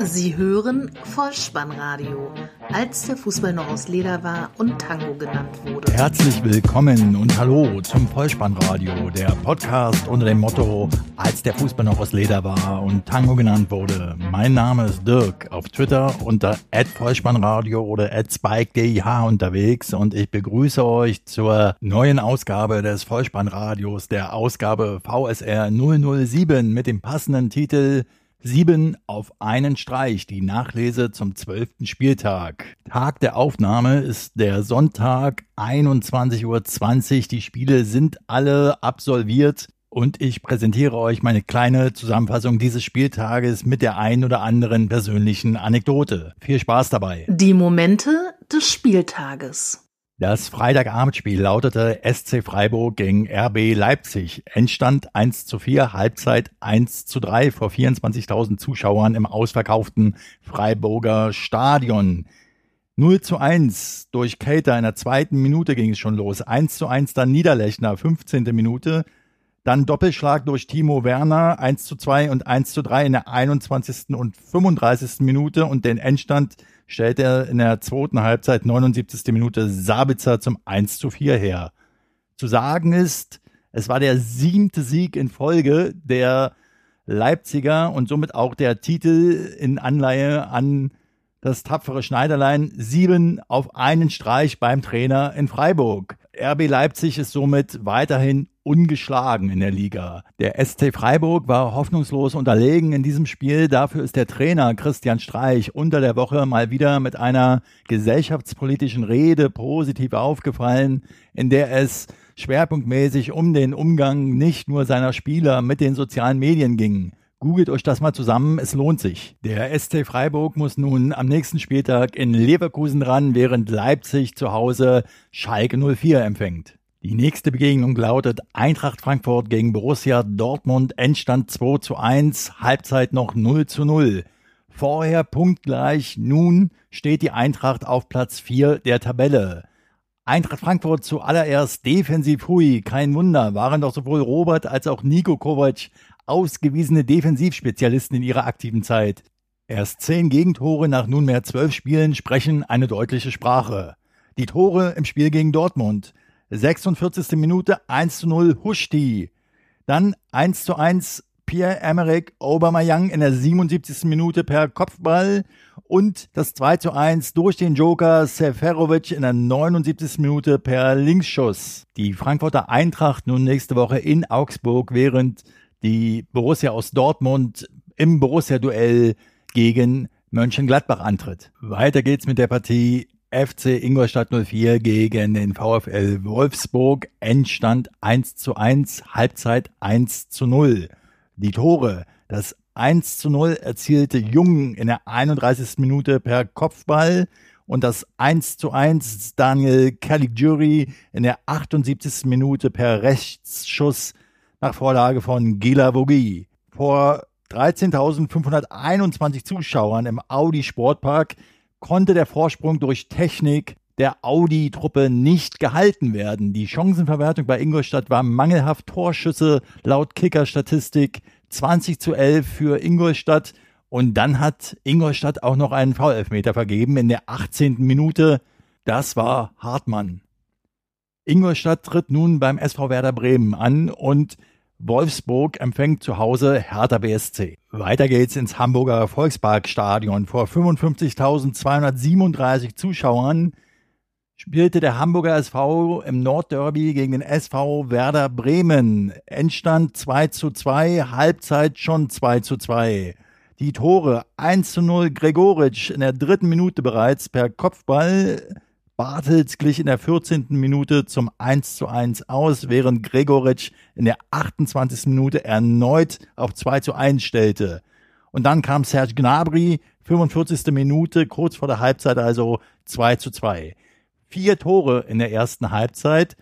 Sie hören Vollspannradio, als der Fußball noch aus Leder war und Tango genannt wurde. Herzlich willkommen und hallo zum Vollspannradio, der Podcast unter dem Motto, als der Fußball noch aus Leder war und Tango genannt wurde. Mein Name ist Dirk, auf Twitter unter @vollspannradio oder @spike_gih unterwegs und ich begrüße euch zur neuen Ausgabe des Vollspannradios, der Ausgabe VSR 007 mit dem passenden Titel Sieben auf einen Streich, die Nachlese zum zwölften Spieltag. Tag der Aufnahme ist der Sonntag 21.20 Uhr. Die Spiele sind alle absolviert und ich präsentiere euch meine kleine Zusammenfassung dieses Spieltages mit der ein oder anderen persönlichen Anekdote. Viel Spaß dabei. Die Momente des Spieltages. Das Freitagabendspiel lautete SC Freiburg gegen RB Leipzig. Endstand 1 zu 4, Halbzeit 1 zu 3 vor 24.000 Zuschauern im ausverkauften Freiburger Stadion. 0 zu 1 durch Cater in der zweiten Minute ging es schon los. 1 zu 1 dann Niederlechner, 15. Minute. Dann Doppelschlag durch Timo Werner, 1 zu 2 und 1 zu 3 in der 21. und 35. Minute und den Endstand stellt er in der zweiten Halbzeit 79. Minute Sabitzer zum 1 zu 4 her. Zu sagen ist, es war der siebte Sieg in Folge der Leipziger und somit auch der Titel in Anleihe an das tapfere Schneiderlein. Sieben auf einen Streich beim Trainer in Freiburg. RB Leipzig ist somit weiterhin ungeschlagen in der Liga. Der SC Freiburg war hoffnungslos unterlegen in diesem Spiel. Dafür ist der Trainer Christian Streich unter der Woche mal wieder mit einer gesellschaftspolitischen Rede positiv aufgefallen, in der es schwerpunktmäßig um den Umgang nicht nur seiner Spieler mit den sozialen Medien ging. Googelt euch das mal zusammen, es lohnt sich. Der SC Freiburg muss nun am nächsten Spieltag in Leverkusen ran, während Leipzig zu Hause Schalke 04 empfängt. Die nächste Begegnung lautet Eintracht Frankfurt gegen Borussia Dortmund, Endstand 2 zu 1, Halbzeit noch 0 zu 0. Vorher punktgleich, nun steht die Eintracht auf Platz 4 der Tabelle. Eintracht Frankfurt zuallererst defensiv hui, kein Wunder, waren doch sowohl Robert als auch Nico Kovac ausgewiesene Defensivspezialisten in ihrer aktiven Zeit. Erst zehn Gegentore nach nunmehr zwölf Spielen sprechen eine deutliche Sprache. Die Tore im Spiel gegen Dortmund. 46. Minute 1 zu 0 Huschti. Dann 1 zu 1 Pierre-Emerick Aubameyang in der 77. Minute per Kopfball und das 2 zu 1 durch den Joker Seferovic in der 79. Minute per Linksschuss. Die Frankfurter Eintracht nun nächste Woche in Augsburg, während die Borussia aus Dortmund im Borussia-Duell gegen Mönchengladbach antritt. Weiter geht's mit der Partie FC Ingolstadt 04 gegen den VfL Wolfsburg. Endstand 1 zu 1, Halbzeit 1 zu 0. Die Tore, das 1 zu 0 erzielte Jung in der 31. Minute per Kopfball und das 1 zu 1 Daniel Caligiuri in der 78. Minute per Rechtsschuss nach Vorlage von Gila Vogi. Vor 13.521 Zuschauern im Audi Sportpark konnte der Vorsprung durch Technik der Audi-Truppe nicht gehalten werden. Die Chancenverwertung bei Ingolstadt war mangelhaft. Torschüsse laut Kicker-Statistik 20 zu 11 für Ingolstadt. Und dann hat Ingolstadt auch noch einen Foulelfmeter vergeben in der 18. Minute. Das war Hartmann. Ingolstadt tritt nun beim SV Werder Bremen an und Wolfsburg empfängt zu Hause Hertha BSC. Weiter geht's ins Hamburger Volksparkstadion. Vor 55.237 Zuschauern spielte der Hamburger SV im Nordderby gegen den SV Werder Bremen. Endstand 2 zu 2, Halbzeit schon 2 zu 2. Die Tore 1 zu 0 Gregoritsch in der dritten Minute bereits per Kopfball Bartels glich in der 14. Minute zum 1 zu 1 aus, während Gregoritsch in der 28. Minute erneut auf 2 zu 1 stellte. Und dann kam Serge Gnabry, 45. Minute, kurz vor der Halbzeit also 2 zu 2. Vier Tore in der ersten Halbzeit.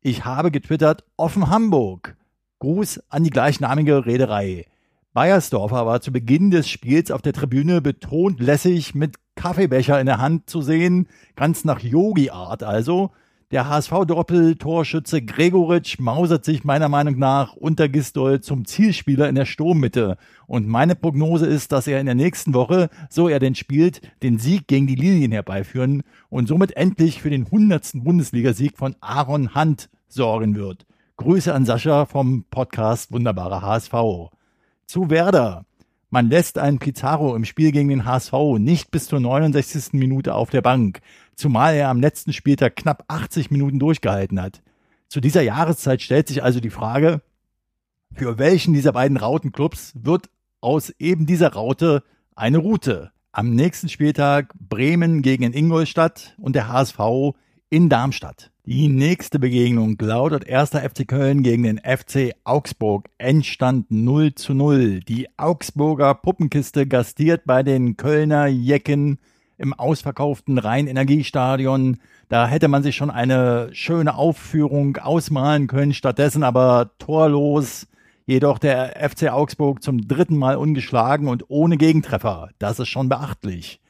Ich habe getwittert, offen Hamburg. Gruß an die gleichnamige Reederei. Bayersdorfer war zu Beginn des Spiels auf der Tribüne betont lässig mit Kaffeebecher in der Hand zu sehen, ganz nach Yogi-Art also. Der HSV-Doppeltorschütze Gregoritsch mausert sich meiner Meinung nach unter Gistol zum Zielspieler in der Sturmmitte. Und meine Prognose ist, dass er in der nächsten Woche, so er denn spielt, den Sieg gegen die Lilien herbeiführen und somit endlich für den 100. Bundesligasieg von Aaron Hunt sorgen wird. Grüße an Sascha vom Podcast Wunderbarer HSV. Zu Werder. Man lässt einen Pizarro im Spiel gegen den HSV nicht bis zur 69. Minute auf der Bank, zumal er am letzten Spieltag knapp 80 Minuten durchgehalten hat. Zu dieser Jahreszeit stellt sich also die Frage, für welchen dieser beiden Rautenclubs wird aus eben dieser Raute eine Route? Am nächsten Spieltag Bremen gegen Ingolstadt und der HSV in Darmstadt. Die nächste Begegnung lautet 1. FC Köln gegen den FC Augsburg. Endstand 0 zu 0. Die Augsburger Puppenkiste gastiert bei den Kölner Jecken im ausverkauften Rhein-Energiestadion. Da hätte man sich schon eine schöne Aufführung ausmalen können, stattdessen aber torlos. Jedoch der FC Augsburg zum dritten Mal ungeschlagen und ohne Gegentreffer. Das ist schon beachtlich.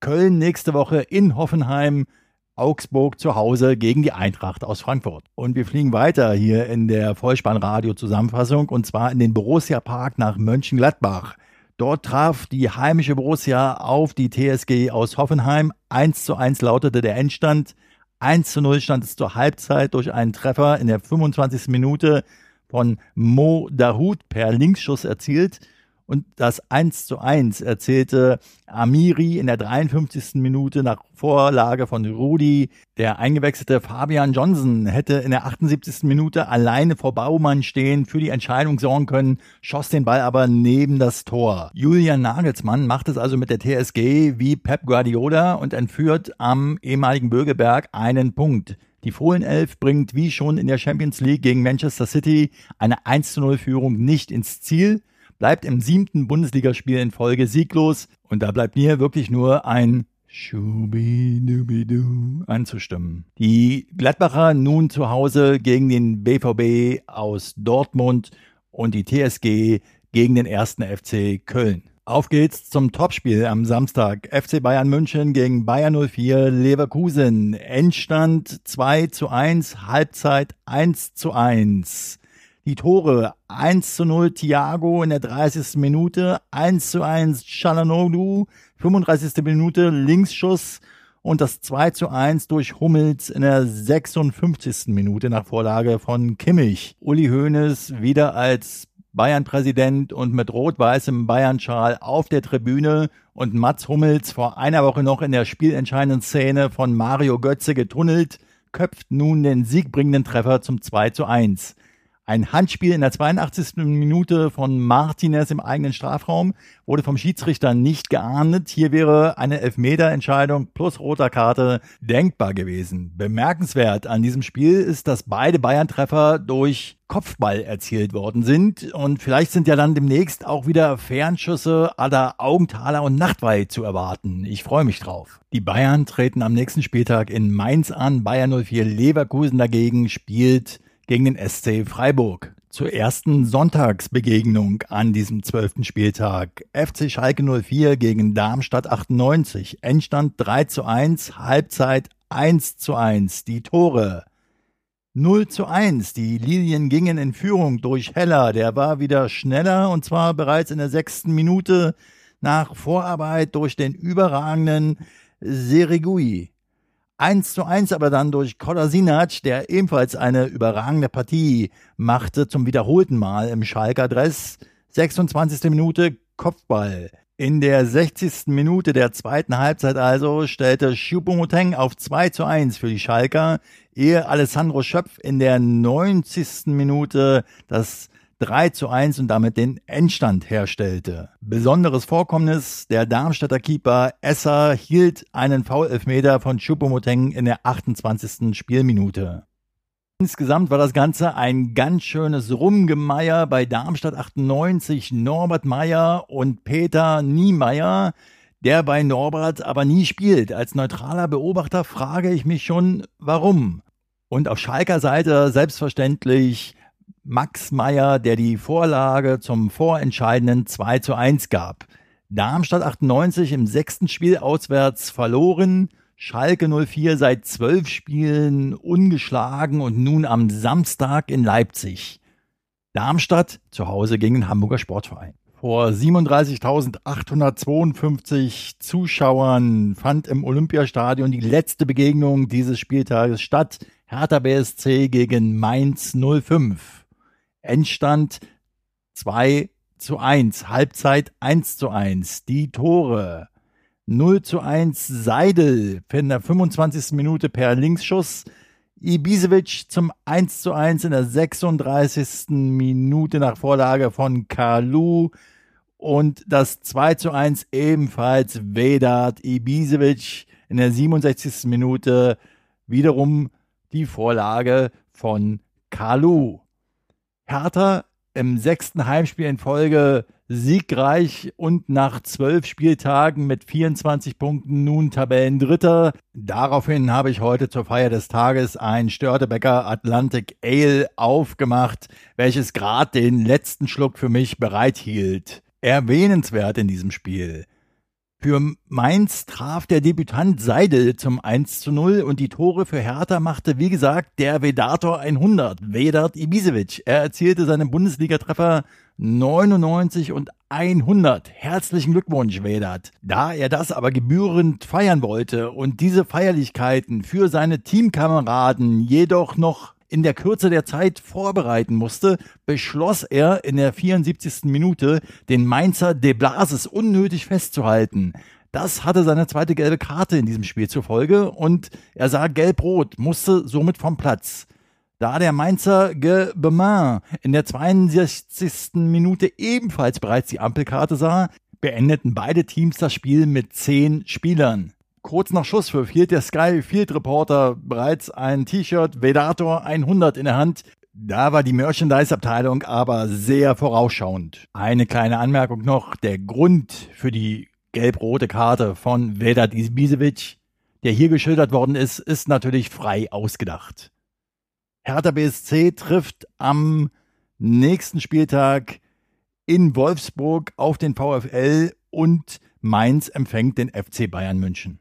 Köln nächste Woche in Hoffenheim Augsburg zu Hause gegen die Eintracht aus Frankfurt. Und wir fliegen weiter hier in der Vollspannradio-Zusammenfassung und zwar in den Borussia Park nach Mönchengladbach. Dort traf die heimische Borussia auf die TSG aus Hoffenheim. 1 zu 1 lautete der Endstand. 1 zu 0 stand es zur Halbzeit durch einen Treffer in der 25. Minute von Mo Dahut per Linksschuss erzielt. Und das 1 zu 1 erzählte Amiri in der 53. Minute nach Vorlage von Rudi. Der eingewechselte Fabian Johnson hätte in der 78. Minute alleine vor Baumann stehen, für die Entscheidung sorgen können, schoss den Ball aber neben das Tor. Julian Nagelsmann macht es also mit der TSG wie Pep Guardiola und entführt am ehemaligen Bögeberg einen Punkt. Die Fohlenelf bringt wie schon in der Champions League gegen Manchester City eine 1 zu 0 Führung nicht ins Ziel bleibt im siebten Bundesligaspiel in Folge sieglos und da bleibt mir wirklich nur ein Schubidubidu anzustimmen. Die Gladbacher nun zu Hause gegen den BVB aus Dortmund und die TSG gegen den ersten FC Köln. Auf geht's zum Topspiel am Samstag. FC Bayern München gegen Bayern 04 Leverkusen. Endstand 2 zu 1, Halbzeit 1 zu 1. Die Tore 1 zu 0 Thiago in der 30. Minute, 1 zu 1 Chalanoglu, 35. Minute Linksschuss und das 2 zu 1 durch Hummels in der 56. Minute nach Vorlage von Kimmich. Uli Hoeneß wieder als Bayern-Präsident und mit rot-weißem Bayern-Schal auf der Tribüne und Mats Hummels vor einer Woche noch in der spielentscheidenden Szene von Mario Götze getunnelt, köpft nun den siegbringenden Treffer zum 2 zu 1. Ein Handspiel in der 82. Minute von Martinez im eigenen Strafraum wurde vom Schiedsrichter nicht geahndet. Hier wäre eine Elfmeterentscheidung plus roter Karte denkbar gewesen. Bemerkenswert an diesem Spiel ist, dass beide Bayern-Treffer durch Kopfball erzielt worden sind. Und vielleicht sind ja dann demnächst auch wieder Fernschüsse aller Augenthaler und Nachtweih zu erwarten. Ich freue mich drauf. Die Bayern treten am nächsten Spieltag in Mainz an. Bayern 04 Leverkusen dagegen spielt gegen den SC Freiburg. Zur ersten Sonntagsbegegnung an diesem zwölften Spieltag. FC Schalke 04 gegen Darmstadt 98. Endstand 3 zu 1, Halbzeit 1 zu 1. Die Tore 0 zu 1. Die Lilien gingen in Führung durch Heller. Der war wieder schneller und zwar bereits in der sechsten Minute nach Vorarbeit durch den überragenden Serigui. 1 zu 1 aber dann durch Kolasinac, der ebenfalls eine überragende Partie machte, zum wiederholten Mal im Schalker Dress. 26. Minute Kopfball. In der 60. Minute der zweiten Halbzeit also stellte Choupo-Moting auf 2 zu 1 für die Schalker, ehe Alessandro Schöpf in der 90. Minute das 3 zu 1 und damit den Endstand herstellte. Besonderes Vorkommnis, der Darmstädter Keeper Esser hielt einen Foul-Elfmeter von Choupo-Moteng in der 28. Spielminute. Insgesamt war das Ganze ein ganz schönes Rumgemeier bei Darmstadt 98, Norbert Meyer und Peter Niemeyer, der bei Norbert aber nie spielt. Als neutraler Beobachter frage ich mich schon, warum. Und auf Schalker Seite selbstverständlich Max Meyer, der die Vorlage zum vorentscheidenden 2 zu 1 gab. Darmstadt 98 im sechsten Spiel auswärts verloren. Schalke 04 seit zwölf Spielen ungeschlagen und nun am Samstag in Leipzig. Darmstadt zu Hause gegen den Hamburger Sportverein. Vor 37.852 Zuschauern fand im Olympiastadion die letzte Begegnung dieses Spieltages statt. Hertha BSC gegen Mainz 05. Endstand 2 zu 1, Halbzeit 1 zu 1. Die Tore 0 zu 1 Seidel in der 25. Minute per Linksschuss. Ibisevic zum 1 zu 1 in der 36. Minute nach Vorlage von Kalu. Und das 2 zu 1 ebenfalls Vedat Ibisevic in der 67. Minute. Wiederum die Vorlage von Kalu. Hertha im sechsten Heimspiel in Folge siegreich und nach zwölf Spieltagen mit 24 Punkten nun Tabellendritter. Daraufhin habe ich heute zur Feier des Tages ein Störtebecker Atlantic Ale aufgemacht, welches gerade den letzten Schluck für mich bereithielt. Erwähnenswert in diesem Spiel. Für Mainz traf der Debütant Seidel zum 1 zu 0 und die Tore für Hertha machte, wie gesagt, der Vedator 100, Vedat Ibisevic. Er erzielte seinen Bundesligatreffer 99 und 100. Herzlichen Glückwunsch, Vedat. Da er das aber gebührend feiern wollte und diese Feierlichkeiten für seine Teamkameraden jedoch noch in der Kürze der Zeit vorbereiten musste, beschloss er in der 74. Minute, den Mainzer De Blasis unnötig festzuhalten. Das hatte seine zweite gelbe Karte in diesem Spiel zur Folge und er sah gelb-rot, musste somit vom Platz. Da der Mainzer Gebemin in der 62. Minute ebenfalls bereits die Ampelkarte sah, beendeten beide Teams das Spiel mit zehn Spielern. Kurz nach Schusspfiff hielt der Sky Field Reporter bereits ein T-Shirt Vedator 100 in der Hand. Da war die Merchandise-Abteilung aber sehr vorausschauend. Eine kleine Anmerkung noch. Der Grund für die gelb-rote Karte von Vedat Ibisevic, der hier geschildert worden ist, ist natürlich frei ausgedacht. Hertha BSC trifft am nächsten Spieltag in Wolfsburg auf den VfL und Mainz empfängt den FC Bayern München.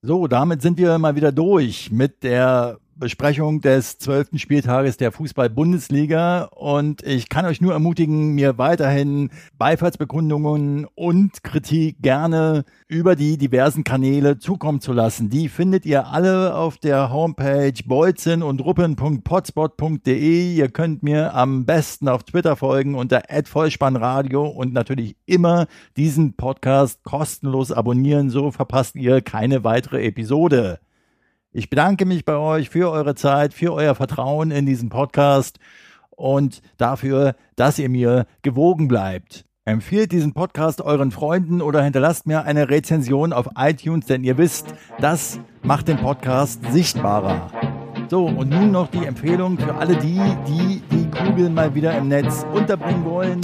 So, damit sind wir mal wieder durch mit der Besprechung des zwölften Spieltages der Fußball-Bundesliga und ich kann euch nur ermutigen, mir weiterhin Beifallsbekundungen und Kritik gerne über die diversen Kanäle zukommen zu lassen. Die findet ihr alle auf der Homepage bolzen und ruppen.potspot.de. Ihr könnt mir am besten auf Twitter folgen unter @vollspannradio und natürlich immer diesen Podcast kostenlos abonnieren, so verpasst ihr keine weitere Episode. Ich bedanke mich bei euch für eure Zeit, für euer Vertrauen in diesen Podcast und dafür, dass ihr mir gewogen bleibt. Empfehlt diesen Podcast euren Freunden oder hinterlasst mir eine Rezension auf iTunes, denn ihr wisst, das macht den Podcast sichtbarer. So, und nun noch die Empfehlung für alle die, die die Kugel mal wieder im Netz unterbringen wollen.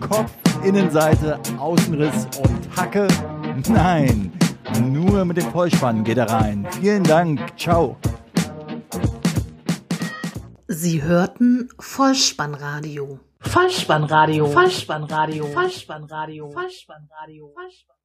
Kopf, Innenseite, Außenriss und Hacke. Nein, nur mit dem Vollspann geht er rein. Vielen Dank. Ciao. Sie hörten Vollspannradio. Vollspannradio. Vollspannradio. Vollspannradio. Vollspannradio. Vollspannradio.